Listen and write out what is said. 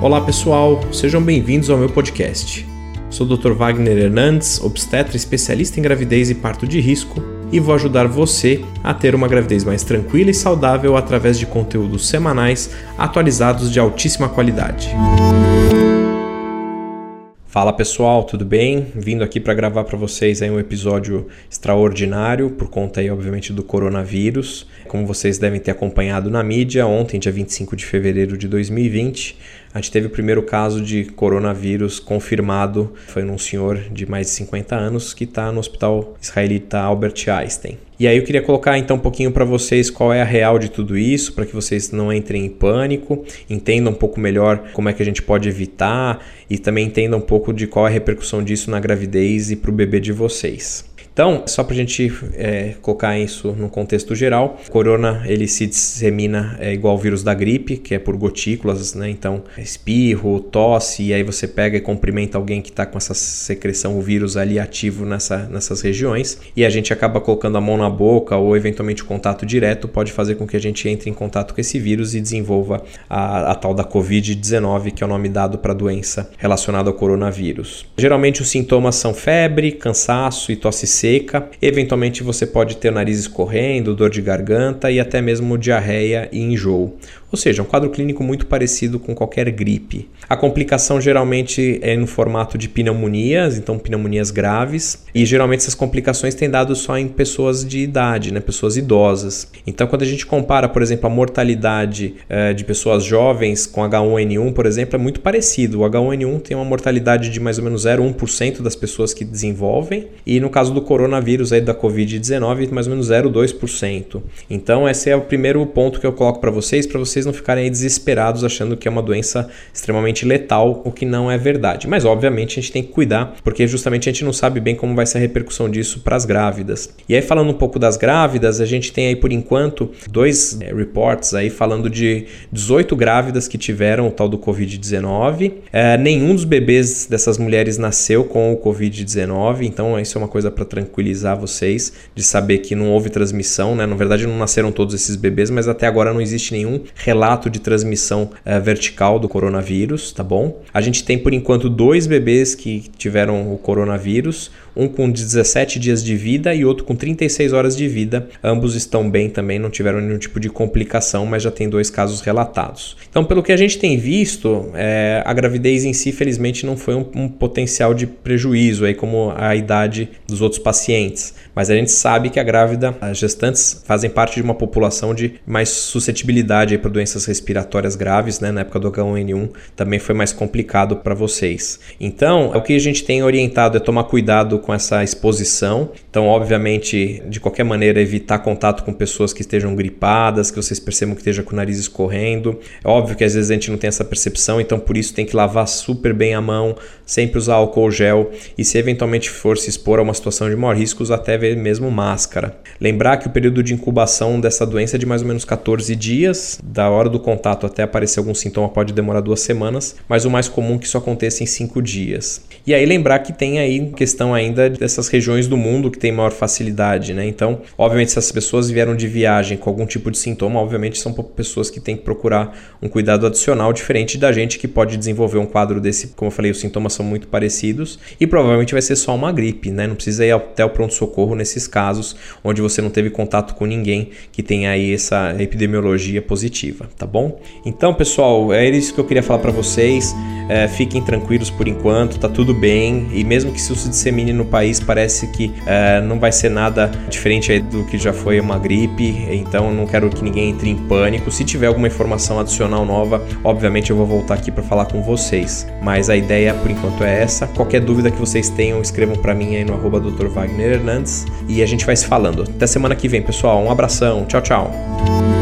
Olá pessoal, sejam bem-vindos ao meu podcast. Sou o Dr. Wagner Hernandes, obstetra especialista em gravidez e parto de risco, e vou ajudar você a ter uma gravidez mais tranquila e saudável através de conteúdos semanais atualizados de altíssima qualidade. Fala pessoal, tudo bem? Vindo aqui para gravar para vocês aí um episódio extraordinário por conta aí obviamente do coronavírus. Como vocês devem ter acompanhado na mídia, ontem, dia 25 de fevereiro de 2020, a gente teve o primeiro caso de coronavírus confirmado. Foi num senhor de mais de 50 anos que está no hospital israelita Albert Einstein. E aí eu queria colocar então um pouquinho para vocês qual é a real de tudo isso, para que vocês não entrem em pânico, entendam um pouco melhor como é que a gente pode evitar e também entendam um pouco de qual é a repercussão disso na gravidez e para o bebê de vocês. Então, só para a gente é, colocar isso no contexto geral, corona ele se dissemina é, igual ao vírus da gripe, que é por gotículas, né? Então, espirro, tosse, e aí você pega e cumprimenta alguém que está com essa secreção, o vírus ali ativo nessa, nessas regiões, e a gente acaba colocando a mão na boca ou eventualmente o contato direto pode fazer com que a gente entre em contato com esse vírus e desenvolva a, a tal da Covid-19, que é o nome dado para a doença relacionada ao coronavírus. Geralmente os sintomas são febre, cansaço e tosse seca seca. Eventualmente você pode ter o nariz escorrendo, dor de garganta e até mesmo diarreia e enjoo ou seja, um quadro clínico muito parecido com qualquer gripe. A complicação geralmente é no formato de pneumonias, então pneumonias graves, e geralmente essas complicações têm dado só em pessoas de idade, né, pessoas idosas. Então, quando a gente compara, por exemplo, a mortalidade eh, de pessoas jovens com H1N1, por exemplo, é muito parecido. O H1N1 tem uma mortalidade de mais ou menos 0,1% das pessoas que desenvolvem, e no caso do coronavírus aí da Covid-19, mais ou menos 0,2%. Então, esse é o primeiro ponto que eu coloco para vocês, para vocês vocês não ficarem aí desesperados achando que é uma doença extremamente letal, o que não é verdade. Mas obviamente a gente tem que cuidar, porque justamente a gente não sabe bem como vai ser a repercussão disso para as grávidas. E aí falando um pouco das grávidas, a gente tem aí por enquanto dois é, reports aí falando de 18 grávidas que tiveram o tal do COVID-19. É, nenhum dos bebês dessas mulheres nasceu com o COVID-19, então isso é uma coisa para tranquilizar vocês de saber que não houve transmissão, né? Na verdade não nasceram todos esses bebês, mas até agora não existe nenhum relato de transmissão é, vertical do coronavírus, tá bom? A gente tem por enquanto dois bebês que tiveram o coronavírus, um com 17 dias de vida e outro com 36 horas de vida. Ambos estão bem também, não tiveram nenhum tipo de complicação, mas já tem dois casos relatados. Então, pelo que a gente tem visto, é, a gravidez em si, felizmente, não foi um, um potencial de prejuízo, aí como a idade dos outros pacientes. Mas a gente sabe que a grávida, as gestantes fazem parte de uma população de mais suscetibilidade para doenças respiratórias graves, né? Na época do H1N1 também foi mais complicado para vocês. Então, o que a gente tem orientado é tomar cuidado com essa exposição. Então, obviamente, de qualquer maneira, evitar contato com pessoas que estejam gripadas, que vocês percebam que esteja com o nariz escorrendo. É óbvio que às vezes a gente não tem essa percepção, então por isso tem que lavar super bem a mão, sempre usar álcool gel e se eventualmente for se expor a uma situação de maior risco, até mesmo máscara. Lembrar que o período de incubação dessa doença é de mais ou menos 14 dias, da hora do contato até aparecer algum sintoma pode demorar duas semanas, mas o mais comum é que isso aconteça em 5 dias. E aí lembrar que tem aí questão ainda dessas regiões do mundo que tem maior facilidade, né? Então, obviamente, se as pessoas vieram de viagem com algum tipo de sintoma, obviamente são pessoas que têm que procurar um cuidado adicional diferente da gente que pode desenvolver um quadro desse, como eu falei, os sintomas são muito parecidos e provavelmente vai ser só uma gripe, né? Não precisa ir até o pronto-socorro nesses casos onde você não teve contato com ninguém que tenha aí essa epidemiologia positiva, tá bom? Então, pessoal, é isso que eu queria falar para vocês. É, fiquem tranquilos por enquanto, tá tudo bem e mesmo que isso se dissemine no país, parece que é, não vai ser nada diferente do que já foi uma gripe. Então, não quero que ninguém entre em pânico. Se tiver alguma informação adicional nova, obviamente eu vou voltar aqui para falar com vocês. Mas a ideia por enquanto é essa. Qualquer dúvida que vocês tenham, escrevam para mim aí no arroba Dr. Wagner Hernandes e a gente vai se falando. Até semana que vem, pessoal. Um abração. Tchau, tchau.